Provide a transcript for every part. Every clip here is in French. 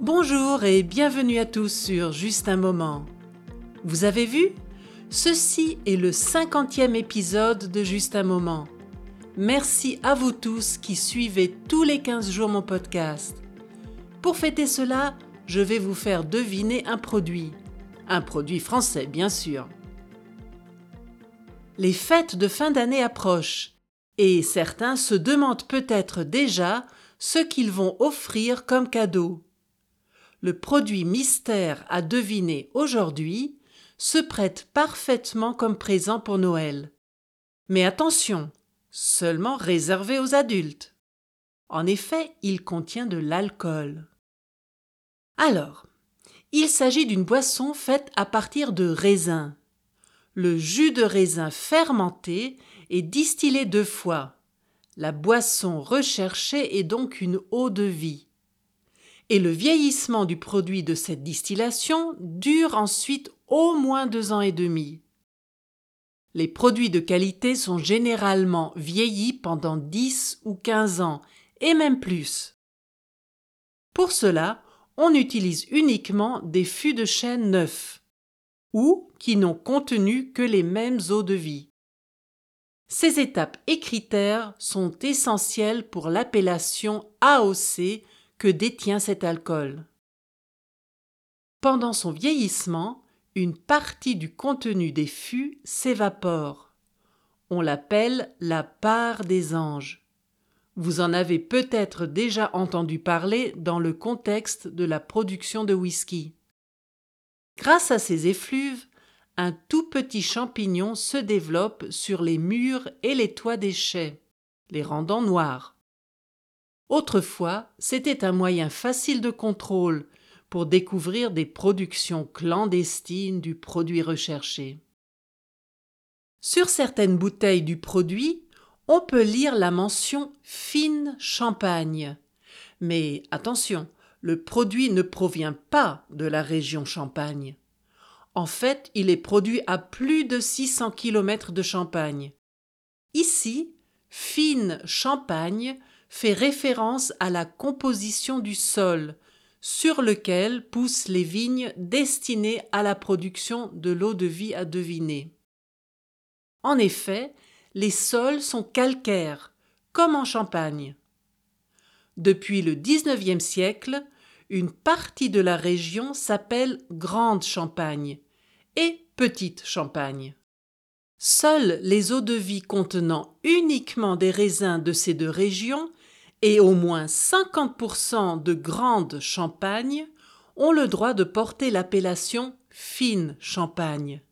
Bonjour et bienvenue à tous sur Juste un moment. Vous avez vu? Ceci est le cinquantième épisode de Juste un moment. Merci à vous tous qui suivez tous les 15 jours mon podcast. Pour fêter cela, je vais vous faire deviner un produit. Un produit français, bien sûr. Les fêtes de fin d'année approchent et certains se demandent peut-être déjà ce qu'ils vont offrir comme cadeau. Le produit mystère à deviner aujourd'hui se prête parfaitement comme présent pour Noël. Mais attention, seulement réservé aux adultes. En effet, il contient de l'alcool. Alors, il s'agit d'une boisson faite à partir de raisin. Le jus de raisin fermenté est distillé deux fois. La boisson recherchée est donc une eau de vie. Et le vieillissement du produit de cette distillation dure ensuite au moins deux ans et demi. Les produits de qualité sont généralement vieillis pendant 10 ou 15 ans, et même plus. Pour cela, on utilise uniquement des fûts de chêne neufs, ou qui n'ont contenu que les mêmes eaux de vie. Ces étapes et critères sont essentiels pour l'appellation AOC que détient cet alcool. Pendant son vieillissement, une partie du contenu des fûts s'évapore. On l'appelle la part des anges. Vous en avez peut-être déjà entendu parler dans le contexte de la production de whisky. Grâce à ces effluves, un tout petit champignon se développe sur les murs et les toits des chais, les rendant noirs. Autrefois, c'était un moyen facile de contrôle pour découvrir des productions clandestines du produit recherché. Sur certaines bouteilles du produit, on peut lire la mention fine champagne. Mais attention, le produit ne provient pas de la région Champagne. En fait, il est produit à plus de 600 km de Champagne. Ici, fine champagne fait référence à la composition du sol, sur lequel poussent les vignes destinées à la production de l'eau de vie à deviner. En effet, les sols sont calcaires, comme en Champagne. Depuis le XIXe siècle, une partie de la région s'appelle Grande Champagne et Petite Champagne. Seules les eaux de vie contenant uniquement des raisins de ces deux régions et au moins 50% de grandes champagnes ont le droit de porter l'appellation fine champagne.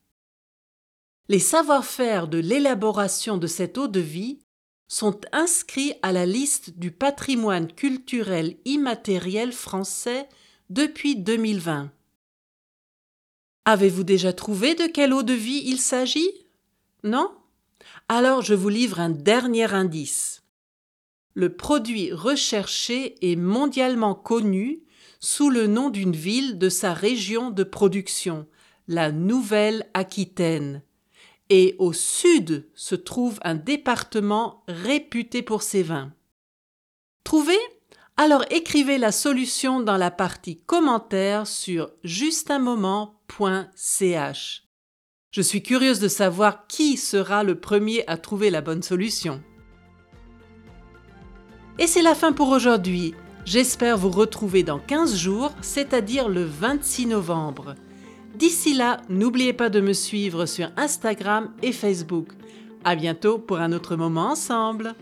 Les savoir-faire de l'élaboration de cette eau de vie sont inscrits à la liste du patrimoine culturel immatériel français depuis 2020. Avez-vous déjà trouvé de quelle eau de vie il s'agit? Non? Alors je vous livre un dernier indice le produit recherché est mondialement connu sous le nom d'une ville de sa région de production, la Nouvelle-Aquitaine. Et au sud se trouve un département réputé pour ses vins. Trouvez? Alors écrivez la solution dans la partie commentaires sur Je suis curieuse de savoir qui sera le premier à trouver la bonne solution. Et c'est la fin pour aujourd'hui. J'espère vous retrouver dans 15 jours, c'est-à-dire le 26 novembre. D'ici là, n'oubliez pas de me suivre sur Instagram et Facebook. À bientôt pour un autre moment ensemble.